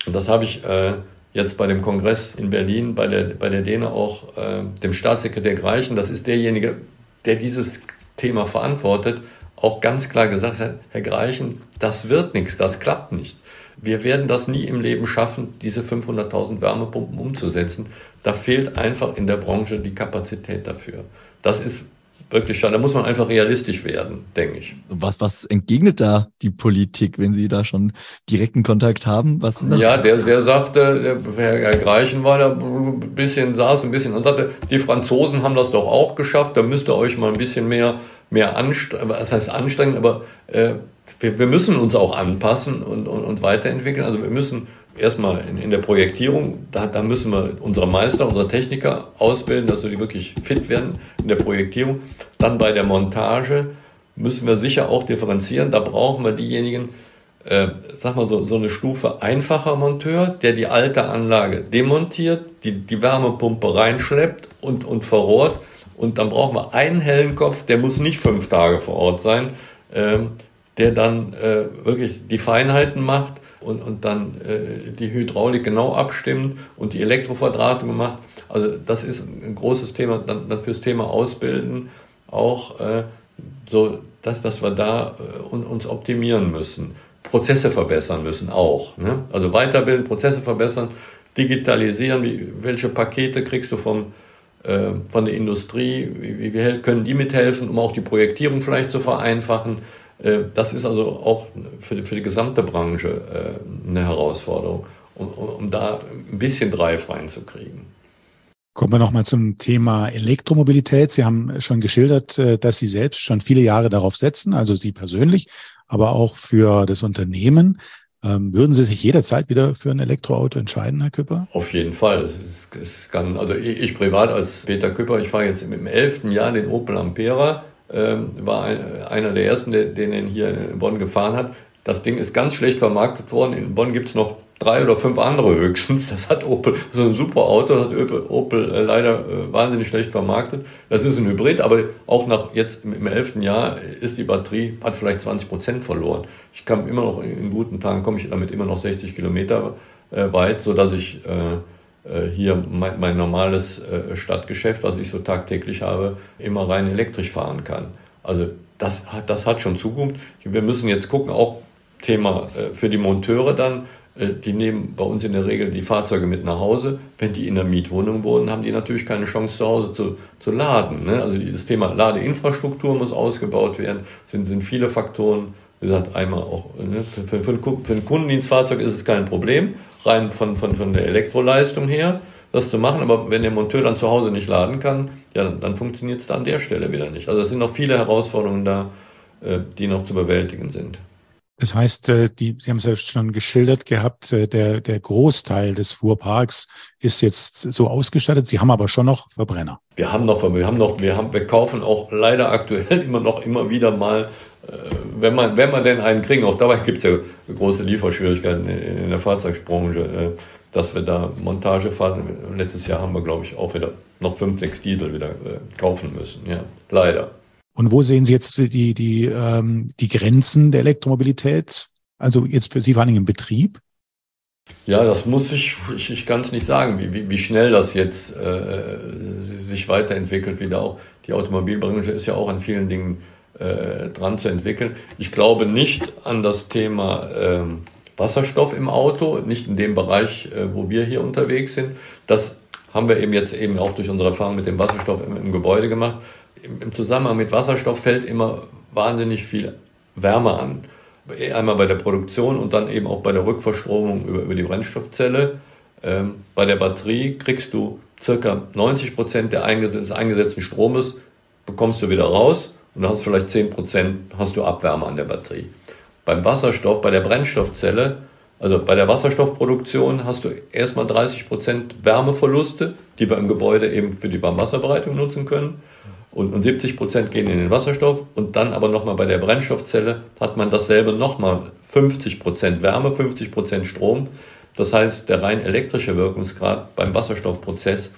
Und das habe ich äh, jetzt bei dem Kongress in Berlin bei der, bei der Däne auch äh, dem Staatssekretär Greichen, das ist derjenige, der dieses Thema verantwortet, auch ganz klar gesagt hat, Herr Greichen, das wird nichts, das klappt nicht. Wir werden das nie im Leben schaffen, diese 500.000 Wärmepumpen umzusetzen. Da fehlt einfach in der Branche die Kapazität dafür. Das ist wirklich schade. Da muss man einfach realistisch werden, denke ich. Was, was entgegnet da die Politik, wenn Sie da schon direkten Kontakt haben? Was ja, der, der sagte, Herr Greichen war da ein bisschen, saß ein bisschen und sagte, die Franzosen haben das doch auch geschafft, da müsst ihr euch mal ein bisschen mehr, mehr anstrengen, was heißt anstrengen, aber äh, wir, wir müssen uns auch anpassen und, und, und weiterentwickeln. Also wir müssen erstmal in, in der Projektierung, da, da müssen wir unsere Meister, unsere Techniker ausbilden, dass sie wirklich fit werden in der Projektierung. Dann bei der Montage müssen wir sicher auch differenzieren. Da brauchen wir diejenigen, äh, sag mal so, so eine Stufe einfacher Monteur, der die alte Anlage demontiert, die, die Wärmepumpe reinschleppt und, und verrohrt. Und dann brauchen wir einen hellen Kopf, der muss nicht fünf Tage vor Ort sein. Ähm, der dann äh, wirklich die Feinheiten macht und, und dann äh, die Hydraulik genau abstimmt und die Elektroverdrahtung macht. Also das ist ein großes Thema dann, dann fürs Thema Ausbilden auch äh, so, dass, dass wir da äh, uns optimieren müssen. Prozesse verbessern müssen auch. Ne? Also weiterbilden, Prozesse verbessern, digitalisieren, wie, welche Pakete kriegst du vom, äh, von der Industrie, wie, wie können die mithelfen, um auch die Projektierung vielleicht zu vereinfachen. Äh, das ist also auch für die, für die gesamte Branche äh, eine Herausforderung, um, um da ein bisschen Drive reinzukriegen. Kommen wir nochmal zum Thema Elektromobilität. Sie haben schon geschildert, äh, dass Sie selbst schon viele Jahre darauf setzen, also Sie persönlich, aber auch für das Unternehmen. Ähm, würden Sie sich jederzeit wieder für ein Elektroauto entscheiden, Herr Küpper? Auf jeden Fall. Das kann, also ich, ich, privat als Peter Küpper, ich fahre jetzt im elften Jahr den Opel Ampera ähm, war ein, einer der ersten, der, den er hier in Bonn gefahren hat. Das Ding ist ganz schlecht vermarktet worden. In Bonn gibt es noch drei oder fünf andere höchstens. Das hat Opel, das ist ein super Auto, das hat Opel, Opel äh, leider äh, wahnsinnig schlecht vermarktet. Das ist ein Hybrid, aber auch nach jetzt im, elften Jahr ist die Batterie, hat vielleicht 20 Prozent verloren. Ich kann immer noch in guten Tagen komme ich damit immer noch 60 Kilometer äh, weit, so dass ich äh, hier mein, mein normales äh, Stadtgeschäft, was ich so tagtäglich habe, immer rein elektrisch fahren kann. Also das, das hat schon Zukunft. Wir müssen jetzt gucken, auch Thema äh, für die Monteure dann, äh, die nehmen bei uns in der Regel die Fahrzeuge mit nach Hause. Wenn die in der Mietwohnung wohnen, haben die natürlich keine Chance zu Hause zu, zu laden. Ne? Also das Thema Ladeinfrastruktur muss ausgebaut werden, sind, sind viele Faktoren. Wie gesagt, einmal auch ne? für, für, für, ein Kundendienstfahrzeug ist es kein Problem, rein von, von, von der Elektroleistung her, das zu machen. Aber wenn der Monteur dann zu Hause nicht laden kann, ja, dann, dann funktioniert es da an der Stelle wieder nicht. Also es sind noch viele Herausforderungen da, äh, die noch zu bewältigen sind. Das heißt, äh, die, Sie haben es ja schon geschildert gehabt, äh, der, der Großteil des Fuhrparks ist jetzt so ausgestattet. Sie haben aber schon noch Verbrenner. Wir haben noch, wir haben noch, wir haben, wir kaufen auch leider aktuell immer noch immer wieder mal, wenn man, wenn man denn einen kriegen. Auch dabei gibt es ja große Lieferschwierigkeiten in der Fahrzeugbranche, dass wir da Montage fahren. Letztes Jahr haben wir, glaube ich, auch wieder noch fünf, sechs Diesel wieder kaufen müssen. Ja, leider. Und wo sehen Sie jetzt die, die, ähm, die Grenzen der Elektromobilität? Also jetzt für Sie vor allem im Betrieb? Ja, das muss ich, ich, ich kann es nicht sagen, wie, wie, wie schnell das jetzt äh, sich weiterentwickelt. Wieder auch die Automobilbranche ist ja auch an vielen Dingen äh, dran zu entwickeln. Ich glaube nicht an das Thema äh, Wasserstoff im Auto, nicht in dem Bereich, äh, wo wir hier unterwegs sind. Das haben wir eben jetzt eben auch durch unsere Erfahrung mit dem Wasserstoff im, im Gebäude gemacht im Zusammenhang mit Wasserstoff fällt immer wahnsinnig viel Wärme an. Einmal bei der Produktion und dann eben auch bei der Rückverstromung über, über die Brennstoffzelle. Ähm, bei der Batterie kriegst du circa 90 Prozent des eingesetzten Stromes bekommst du wieder raus und hast vielleicht 10 Prozent hast du Abwärme an der Batterie. Beim Wasserstoff, bei der Brennstoffzelle, also bei der Wasserstoffproduktion hast du erstmal 30 Prozent Wärmeverluste, die wir im Gebäude eben für die Warmwasserbereitung nutzen können und, und 70 Prozent gehen in den Wasserstoff und dann aber nochmal bei der Brennstoffzelle hat man dasselbe nochmal 50 Prozent Wärme, 50 Prozent Strom. Das heißt, der rein elektrische Wirkungsgrad beim Wasserstoffprozess,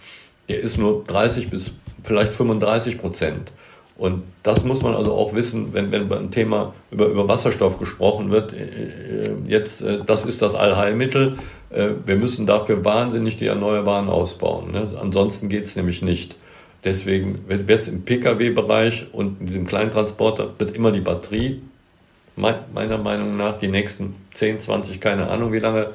der ist nur 30 bis vielleicht 35 Prozent. Und das muss man also auch wissen, wenn, wenn beim Thema über, über Wasserstoff gesprochen wird. Äh, äh, jetzt, äh, das ist das Allheilmittel. Wir müssen dafür wahnsinnig die Erneuerbaren ausbauen. Ne? Ansonsten geht es nämlich nicht. Deswegen wird es im Pkw-Bereich und in diesem Kleintransporter wird immer die Batterie, meiner Meinung nach, die nächsten 10, 20, keine Ahnung wie lange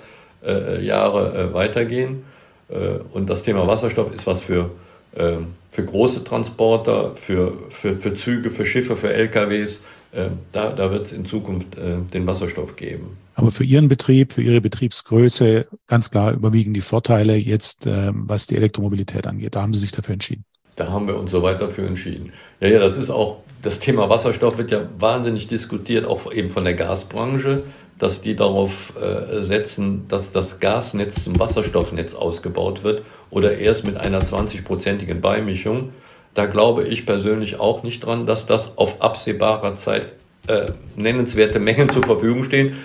äh, Jahre äh, weitergehen. Äh, und das Thema Wasserstoff ist was für, für große Transporter, für, für, für Züge, für Schiffe, für LKWs. Ähm, da, da wird es in Zukunft äh, den Wasserstoff geben. Aber für Ihren Betrieb, für Ihre Betriebsgröße ganz klar überwiegen die Vorteile jetzt, ähm, was die Elektromobilität angeht. Da haben Sie sich dafür entschieden. Da haben wir uns so weit dafür entschieden. Ja, ja, das ist auch, das Thema Wasserstoff wird ja wahnsinnig diskutiert, auch eben von der Gasbranche, dass die darauf äh, setzen, dass das Gasnetz zum Wasserstoffnetz ausgebaut wird oder erst mit einer 20-prozentigen Beimischung. Da glaube ich persönlich auch nicht dran, dass das auf absehbarer Zeit äh, nennenswerte Mengen zur Verfügung stehen.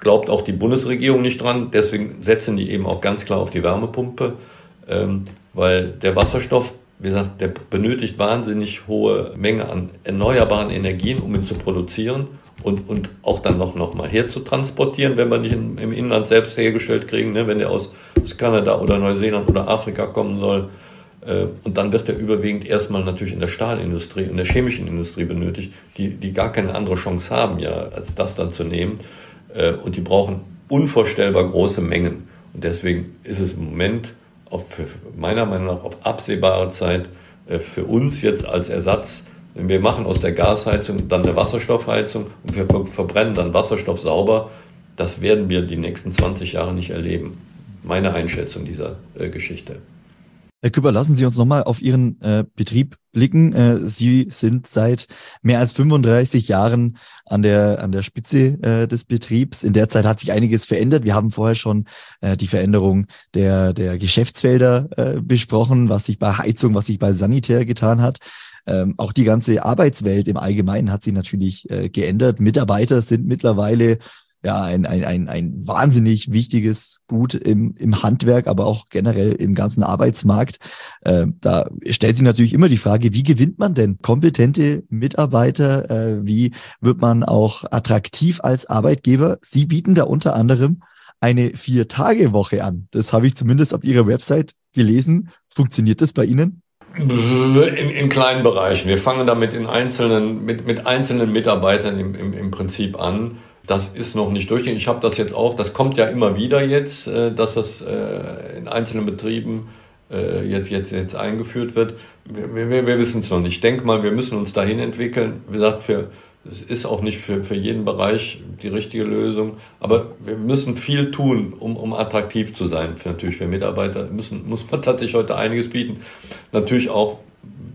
Glaubt auch die Bundesregierung nicht dran. Deswegen setzen die eben auch ganz klar auf die Wärmepumpe, ähm, weil der Wasserstoff wie gesagt, der benötigt wahnsinnig hohe Menge an erneuerbaren Energien, um ihn zu produzieren und, und auch dann noch, noch mal herzutransportieren, wenn wir nicht in, im Inland selbst hergestellt kriegen, ne, wenn der aus, aus Kanada oder Neuseeland oder Afrika kommen soll. Äh, und dann wird er überwiegend erstmal natürlich in der Stahlindustrie und der chemischen Industrie benötigt, die, die gar keine andere Chance haben, ja, als das dann zu nehmen. Äh, und die brauchen unvorstellbar große Mengen. Und deswegen ist es im Moment auf, meiner Meinung nach auf absehbare Zeit äh, für uns jetzt als Ersatz. Wir machen aus der Gasheizung dann eine Wasserstoffheizung und wir verbrennen dann Wasserstoff sauber. Das werden wir die nächsten 20 Jahre nicht erleben. Meine Einschätzung dieser äh, Geschichte. Herr Küpper, lassen Sie uns nochmal auf Ihren äh, Betrieb blicken. Äh, Sie sind seit mehr als 35 Jahren an der, an der Spitze äh, des Betriebs. In der Zeit hat sich einiges verändert. Wir haben vorher schon äh, die Veränderung der, der Geschäftsfelder äh, besprochen, was sich bei Heizung, was sich bei Sanitär getan hat. Ähm, auch die ganze Arbeitswelt im Allgemeinen hat sich natürlich äh, geändert. Mitarbeiter sind mittlerweile ja ein, ein, ein, ein wahnsinnig wichtiges Gut im, im Handwerk, aber auch generell im ganzen Arbeitsmarkt. Äh, da stellt sich natürlich immer die Frage, wie gewinnt man denn kompetente Mitarbeiter? Äh, wie wird man auch attraktiv als Arbeitgeber? Sie bieten da unter anderem eine Vier-Tage-Woche an. Das habe ich zumindest auf Ihrer Website gelesen. Funktioniert das bei Ihnen? In, in kleinen Bereichen. Wir fangen damit in einzelnen, mit, mit einzelnen Mitarbeitern im, im, im Prinzip an das ist noch nicht durch. Ich habe das jetzt auch, das kommt ja immer wieder jetzt, äh, dass das äh, in einzelnen Betrieben äh, jetzt, jetzt, jetzt eingeführt wird. Wir, wir, wir wissen es noch nicht. Ich denke mal, wir müssen uns dahin entwickeln. Wie gesagt, für, es ist auch nicht für, für jeden Bereich die richtige Lösung, aber wir müssen viel tun, um, um attraktiv zu sein. Für, natürlich für Mitarbeiter müssen, muss man tatsächlich heute einiges bieten. Natürlich auch,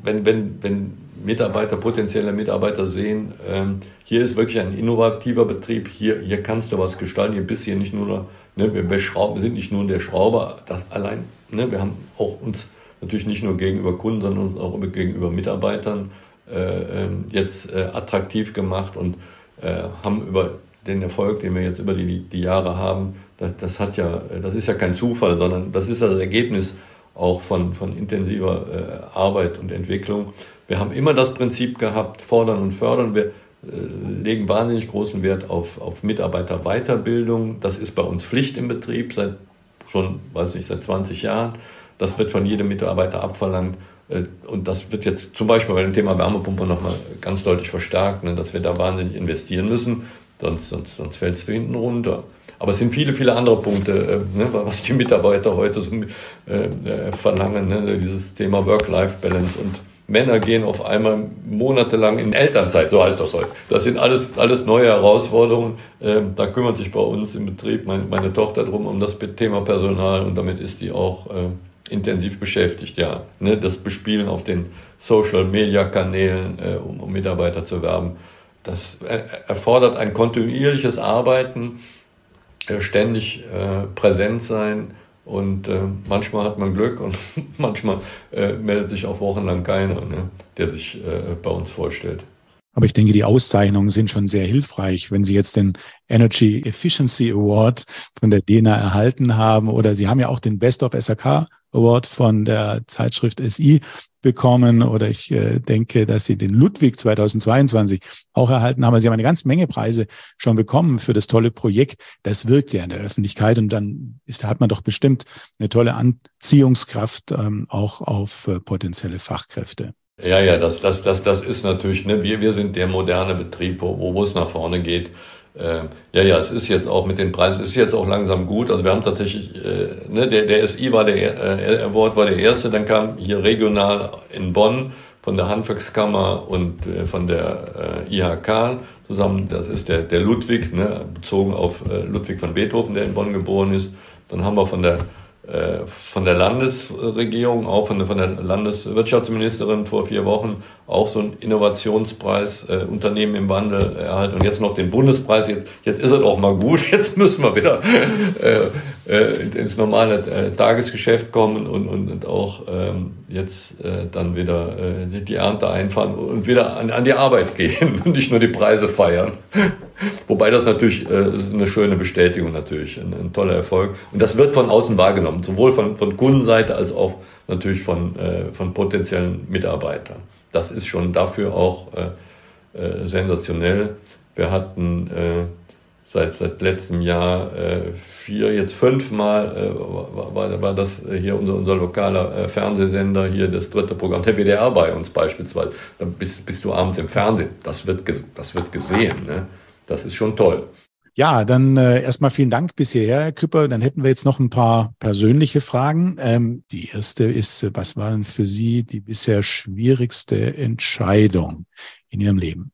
wenn, wenn, wenn Mitarbeiter, potenzielle Mitarbeiter sehen, ähm, hier ist wirklich ein innovativer Betrieb, hier, hier kannst du was gestalten, hier bist hier nicht nur, ne, wir, wir, wir sind nicht nur der Schrauber, das allein, ne, wir haben auch uns natürlich nicht nur gegenüber Kunden, sondern auch gegenüber Mitarbeitern jetzt äh, attraktiv gemacht und äh, haben über den Erfolg, den wir jetzt über die, die Jahre haben, das, das, hat ja, das ist ja kein Zufall, sondern das ist das Ergebnis auch von, von intensiver äh, Arbeit und Entwicklung. Wir haben immer das Prinzip gehabt, fordern und fördern. Wir äh, legen wahnsinnig großen Wert auf, auf Mitarbeiterweiterbildung. Das ist bei uns Pflicht im Betrieb seit schon, weiß nicht, seit 20 Jahren. Das wird von jedem Mitarbeiter abverlangt. Äh, und das wird jetzt zum Beispiel bei dem Thema Wärmepumpe nochmal ganz deutlich verstärkt, ne, dass wir da wahnsinnig investieren müssen, sonst, sonst, sonst fällt es hinten runter. Aber es sind viele, viele andere Punkte, äh, ne, was die Mitarbeiter heute so, äh, äh, verlangen, ne, dieses Thema Work-Life-Balance und Männer gehen auf einmal monatelang in Elternzeit, so heißt das heute. Das sind alles, alles neue Herausforderungen. Ähm, da kümmert sich bei uns im Betrieb meine, meine Tochter drum um das Thema Personal und damit ist die auch äh, intensiv beschäftigt, ja. Ne, das Bespielen auf den Social-Media-Kanälen, äh, um, um Mitarbeiter zu werben, das erfordert ein kontinuierliches Arbeiten, äh, ständig äh, präsent sein und äh, manchmal hat man Glück und manchmal äh, meldet sich auch wochenlang keiner, ne, der sich äh, bei uns vorstellt. Aber ich denke, die Auszeichnungen sind schon sehr hilfreich, wenn Sie jetzt den Energy Efficiency Award von der DENA erhalten haben oder Sie haben ja auch den Best of SAK Award von der Zeitschrift SI bekommen oder ich äh, denke, dass Sie den Ludwig 2022 auch erhalten haben. Also Sie haben eine ganze Menge Preise schon bekommen für das tolle Projekt. Das wirkt ja in der Öffentlichkeit und dann ist, hat man doch bestimmt eine tolle Anziehungskraft ähm, auch auf äh, potenzielle Fachkräfte. Ja, ja, das, das, das, das ist natürlich, ne, wir, wir sind der moderne Betrieb, wo, wo, wo es nach vorne geht. Äh, ja, ja, es ist jetzt auch mit den Preisen, es ist jetzt auch langsam gut. Also wir haben tatsächlich, äh, ne, der, der SI war der äh, Award war der erste, dann kam hier regional in Bonn von der Handwerkskammer und äh, von der äh, IHK zusammen, das ist der, der Ludwig, ne, bezogen auf äh, Ludwig von Beethoven, der in Bonn geboren ist. Dann haben wir von der von der Landesregierung, auch von der, Landeswirtschaftsministerin vor vier Wochen auch so einen Innovationspreis äh, Unternehmen im Wandel erhalten und jetzt noch den Bundespreis. Jetzt, jetzt ist es auch mal gut, jetzt müssen wir wieder äh, äh, ins normale äh, Tagesgeschäft kommen und, und, und auch ähm, jetzt äh, dann wieder äh, die Ernte einfahren und wieder an, an die Arbeit gehen und nicht nur die Preise feiern. Wobei das natürlich äh, eine schöne Bestätigung natürlich, ein, ein, toller Erfolg. Und das wird von außen wahrgenommen, sowohl von, von Kundenseite als auch natürlich von, äh, von potenziellen Mitarbeitern. Das ist schon dafür auch äh, äh, sensationell. Wir hatten äh, seit, seit letztem Jahr äh, vier, jetzt fünfmal äh, war, war das hier unser, unser lokaler äh, Fernsehsender, hier das dritte Programm, der WDR bei uns beispielsweise. Dann bist, bist du abends im Fernsehen. Das wird, das wird gesehen. Ne? Das ist schon toll. Ja, dann äh, erstmal vielen Dank bis hierher, Herr Küpper. Dann hätten wir jetzt noch ein paar persönliche Fragen. Ähm, die erste ist, was war denn für Sie die bisher schwierigste Entscheidung in Ihrem Leben?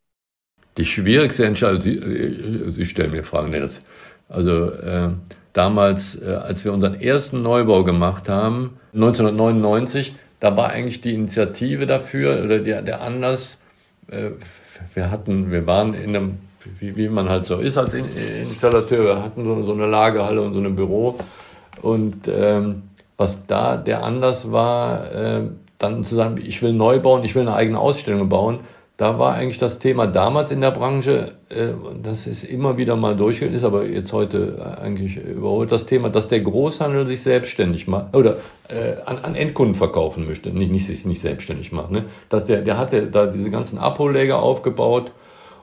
Die schwierigste Entscheidung, Sie, äh, Sie stellen mir Fragen. Nee, das, also äh, damals, äh, als wir unseren ersten Neubau gemacht haben, 1999, da war eigentlich die Initiative dafür oder der, der Anlass, äh, wir hatten, wir waren in einem wie, wie man halt so ist als Installateur. Wir hatten so, so eine Lagerhalle und so ein Büro. Und ähm, was da der Anlass war, äh, dann zu sagen, ich will neu bauen, ich will eine eigene Ausstellung bauen, da war eigentlich das Thema damals in der Branche, äh, das ist immer wieder mal durchgegangen, ist aber jetzt heute eigentlich überholt, das Thema, dass der Großhandel sich selbstständig macht oder äh, an, an Endkunden verkaufen möchte, nicht, nicht nicht selbstständig macht. Ne? Dass der, der hatte da diese ganzen Abholläger aufgebaut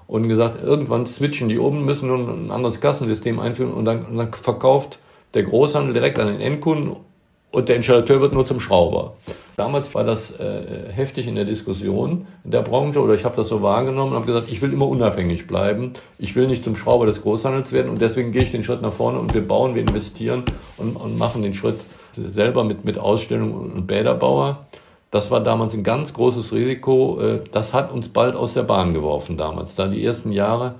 und gesagt, irgendwann switchen die um, müssen nun ein anderes Kassensystem einführen und dann, und dann verkauft der Großhandel direkt an den Endkunden und der Installateur wird nur zum Schrauber. Damals war das äh, heftig in der Diskussion in der Branche oder ich habe das so wahrgenommen und habe gesagt, ich will immer unabhängig bleiben. Ich will nicht zum Schrauber des Großhandels werden und deswegen gehe ich den Schritt nach vorne und wir bauen, wir investieren und, und machen den Schritt selber mit, mit Ausstellung und Bäderbauer. Das war damals ein ganz großes Risiko. Äh, das hat uns bald aus der Bahn geworfen damals. Da die ersten Jahre,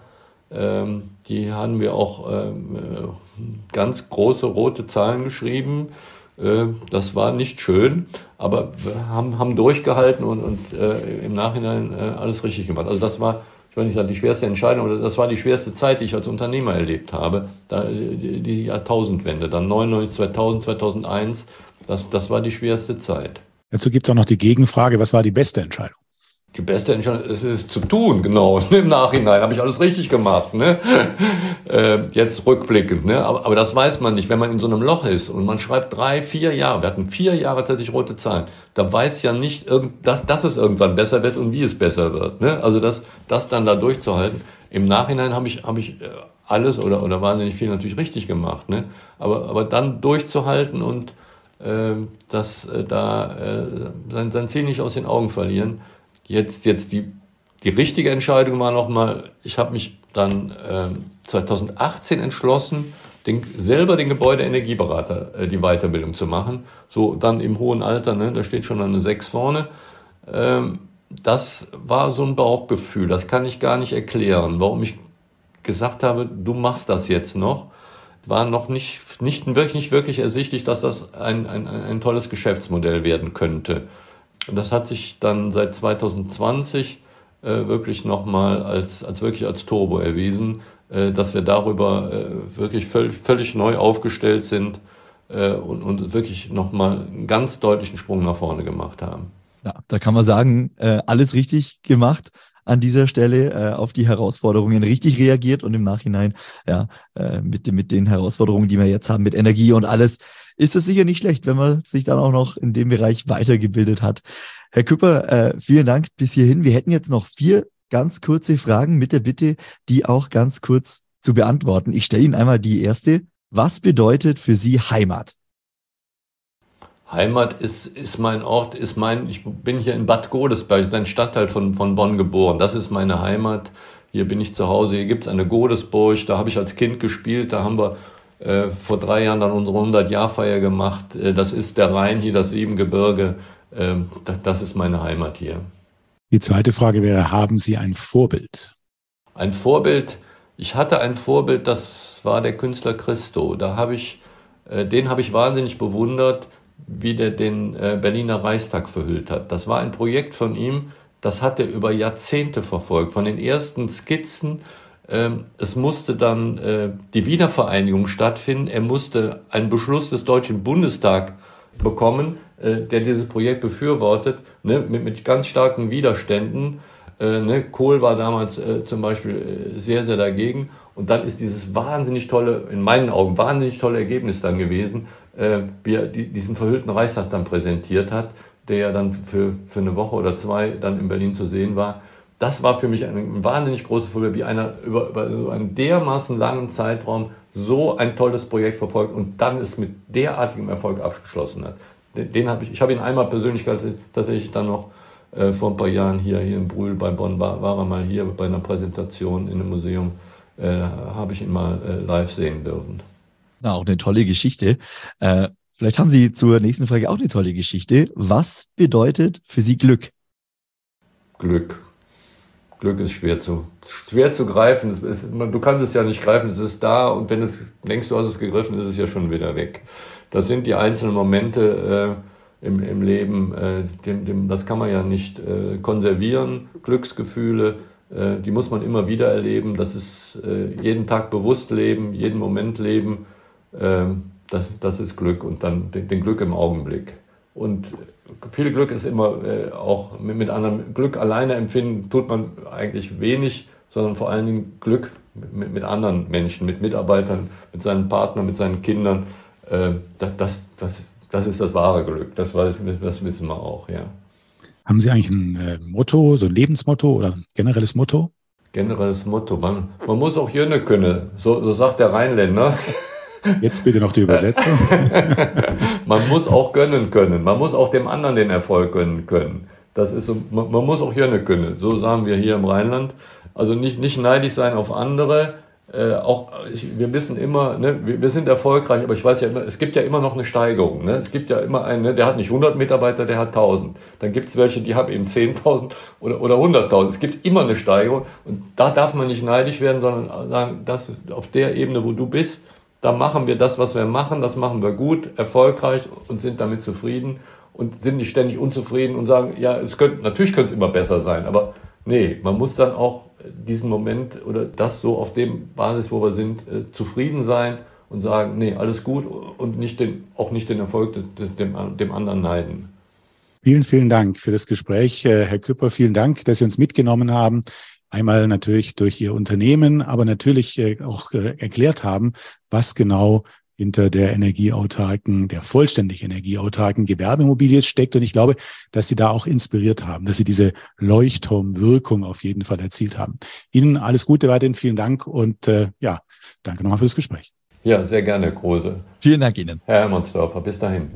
ähm, die haben wir auch ähm, äh, ganz große rote Zahlen geschrieben. Äh, das war nicht schön, aber wir haben, haben durchgehalten und, und äh, im Nachhinein äh, alles richtig gemacht. Also das war, ich will nicht sagen, die schwerste Entscheidung, oder das war die schwerste Zeit, die ich als Unternehmer erlebt habe. Da, die, die Jahrtausendwende, dann 99, 2000, 2001, das, das war die schwerste Zeit. Dazu gibt es auch noch die Gegenfrage, was war die beste Entscheidung? Die beste Entscheidung ist es zu tun, genau. Im Nachhinein habe ich alles richtig gemacht. Ne? Äh, jetzt rückblickend. Ne? Aber, aber das weiß man nicht, wenn man in so einem Loch ist und man schreibt drei, vier Jahre. Wir hatten vier Jahre tatsächlich rote Zahlen. Da weiß ja nicht, dass, dass es irgendwann besser wird und wie es besser wird. Ne? Also das, das dann da durchzuhalten. Im Nachhinein habe ich, habe ich äh, alles oder, oder wahnsinnig viel natürlich richtig gemacht. Ne? Aber, aber dann durchzuhalten und äh, das, äh, da äh, sein, sein Ziel nicht aus den Augen verlieren Jetzt, jetzt die, die richtige Entscheidung war nochmal, ich habe mich dann äh, 2018 entschlossen, den, selber den Gebäudeenergieberater äh, die Weiterbildung zu machen. So dann im hohen Alter, ne, da steht schon eine 6 vorne. Ähm, das war so ein Bauchgefühl, das kann ich gar nicht erklären, warum ich gesagt habe, du machst das jetzt noch. War noch nicht, nicht, wirklich, nicht wirklich ersichtlich, dass das ein, ein, ein tolles Geschäftsmodell werden könnte. Und das hat sich dann seit 2020 äh, wirklich nochmal als, als wirklich als Turbo erwiesen, äh, dass wir darüber äh, wirklich völlig, völlig neu aufgestellt sind äh, und, und wirklich nochmal einen ganz deutlichen Sprung nach vorne gemacht haben. Ja, da kann man sagen, äh, alles richtig gemacht an dieser Stelle äh, auf die Herausforderungen richtig reagiert und im Nachhinein ja äh, mit, mit den Herausforderungen, die wir jetzt haben, mit Energie und alles, ist es sicher nicht schlecht, wenn man sich dann auch noch in dem Bereich weitergebildet hat. Herr Küpper, äh, vielen Dank bis hierhin. Wir hätten jetzt noch vier ganz kurze Fragen mit der Bitte, die auch ganz kurz zu beantworten. Ich stelle Ihnen einmal die erste. Was bedeutet für Sie Heimat? Heimat ist, ist mein Ort, ist mein, ich bin hier in Bad Godesberg, ein Stadtteil von, von Bonn geboren. Das ist meine Heimat. Hier bin ich zu Hause. Hier gibt's eine Godesburg. Da habe ich als Kind gespielt. Da haben wir äh, vor drei Jahren dann unsere 100-Jahr-Feier gemacht. Äh, das ist der Rhein hier, das Siebengebirge. Äh, das, das ist meine Heimat hier. Die zweite Frage wäre, haben Sie ein Vorbild? Ein Vorbild, ich hatte ein Vorbild, das war der Künstler Christo. Da habe ich, äh, den habe ich wahnsinnig bewundert wie der den äh, Berliner Reichstag verhüllt hat. Das war ein Projekt von ihm, das hat er über Jahrzehnte verfolgt. Von den ersten Skizzen, ähm, es musste dann äh, die Wiedervereinigung stattfinden. Er musste einen Beschluss des Deutschen Bundestags bekommen, äh, der dieses Projekt befürwortet, ne, mit, ganz starken Widerständen. Äh, ne, Kohl war damals zum Beispiel sehr, sehr dagegen. Und dann ist dieses wahnsinnig tolle, in meinen Augen wahnsinnig tolle Ergebnis dann gewesen, wie er die, diesen verhüllten Reichstag dann präsentiert hat, der ja dann für, für eine Woche oder zwei dann in Berlin zu sehen war. Das war für mich ein, ein wahnsinnig großes Vorbild, wie einer über, über so einen dermaßen langen Zeitraum so ein tolles Projekt verfolgt und dann es mit derartigem Erfolg abgeschlossen hat. Den, den habe ich, ich habe ihn einmal persönlich tatsächlich dann noch äh, vor ein paar Jahren hier, hier in Brühl bei Bonn war, war er mal hier bei einer Präsentation in einem Museum, äh, habe ich ihn mal äh, live sehen dürfen. Na, auch eine tolle Geschichte. Äh, vielleicht haben Sie zur nächsten Frage auch eine tolle Geschichte. Was bedeutet für Sie Glück? Glück. Glück ist schwer zu, schwer zu greifen. Du kannst es ja nicht greifen, es ist da und wenn es denkst, du hast es gegriffen, ist es ja schon wieder weg. Das sind die einzelnen Momente äh, im, im Leben, äh, dem, dem, das kann man ja nicht äh, konservieren. Glücksgefühle, äh, die muss man immer wieder erleben. Das ist äh, jeden Tag bewusst leben, jeden Moment leben. Ähm, das, das ist Glück und dann den, den Glück im Augenblick. Und viel Glück ist immer äh, auch mit, mit anderem Glück alleine empfinden, tut man eigentlich wenig, sondern vor allen Dingen Glück mit, mit anderen Menschen, mit Mitarbeitern, mit seinen Partnern, mit seinen Kindern. Äh, das, das, das, das ist das wahre Glück. Das, das wissen wir auch, ja. Haben Sie eigentlich ein äh, Motto, so ein Lebensmotto oder ein generelles Motto? Generelles Motto. Man, man muss auch Jönne können, so, so sagt der Rheinländer. Jetzt bitte noch die Übersetzung. man muss auch gönnen können. Man muss auch dem anderen den Erfolg gönnen können. Das ist so, man, man muss auch gönnen können. So sagen wir hier im Rheinland. Also nicht, nicht neidisch sein auf andere, äh, auch ich, wir wissen immer, ne, wir, wir, sind erfolgreich, aber ich weiß ja immer, es gibt ja immer noch eine Steigerung. Ne? Es gibt ja immer einen, ne, der hat nicht 100 Mitarbeiter, der hat 1000. Dann gibt es welche, die haben eben 10.000 oder, oder 100.000. Es gibt immer eine Steigerung und da darf man nicht neidisch werden, sondern sagen, das, auf der Ebene, wo du bist, da machen wir das, was wir machen, das machen wir gut, erfolgreich und sind damit zufrieden und sind nicht ständig unzufrieden und sagen, ja, es könnte, natürlich könnte es immer besser sein, aber nee, man muss dann auch diesen Moment oder das so auf dem Basis, wo wir sind, äh, zufrieden sein und sagen, nee, alles gut und nicht den, auch nicht den Erfolg dem, dem, anderen neiden. Vielen, vielen Dank für das Gespräch, äh, Herr Küpper. Vielen Dank, dass Sie uns mitgenommen haben. Einmal natürlich durch Ihr Unternehmen, aber natürlich äh, auch erklärt haben, was genau hinter der energieautarken, der vollständig energieautarken Gewerbeimmobilie steckt. Und ich glaube, dass Sie da auch inspiriert haben, dass Sie diese Leuchtturmwirkung auf jeden Fall erzielt haben. Ihnen alles Gute weiterhin, vielen Dank und äh, ja, danke nochmal für das Gespräch. Ja, sehr gerne, Große. Vielen Dank Ihnen. Herr Hermannsdorfer, bis dahin.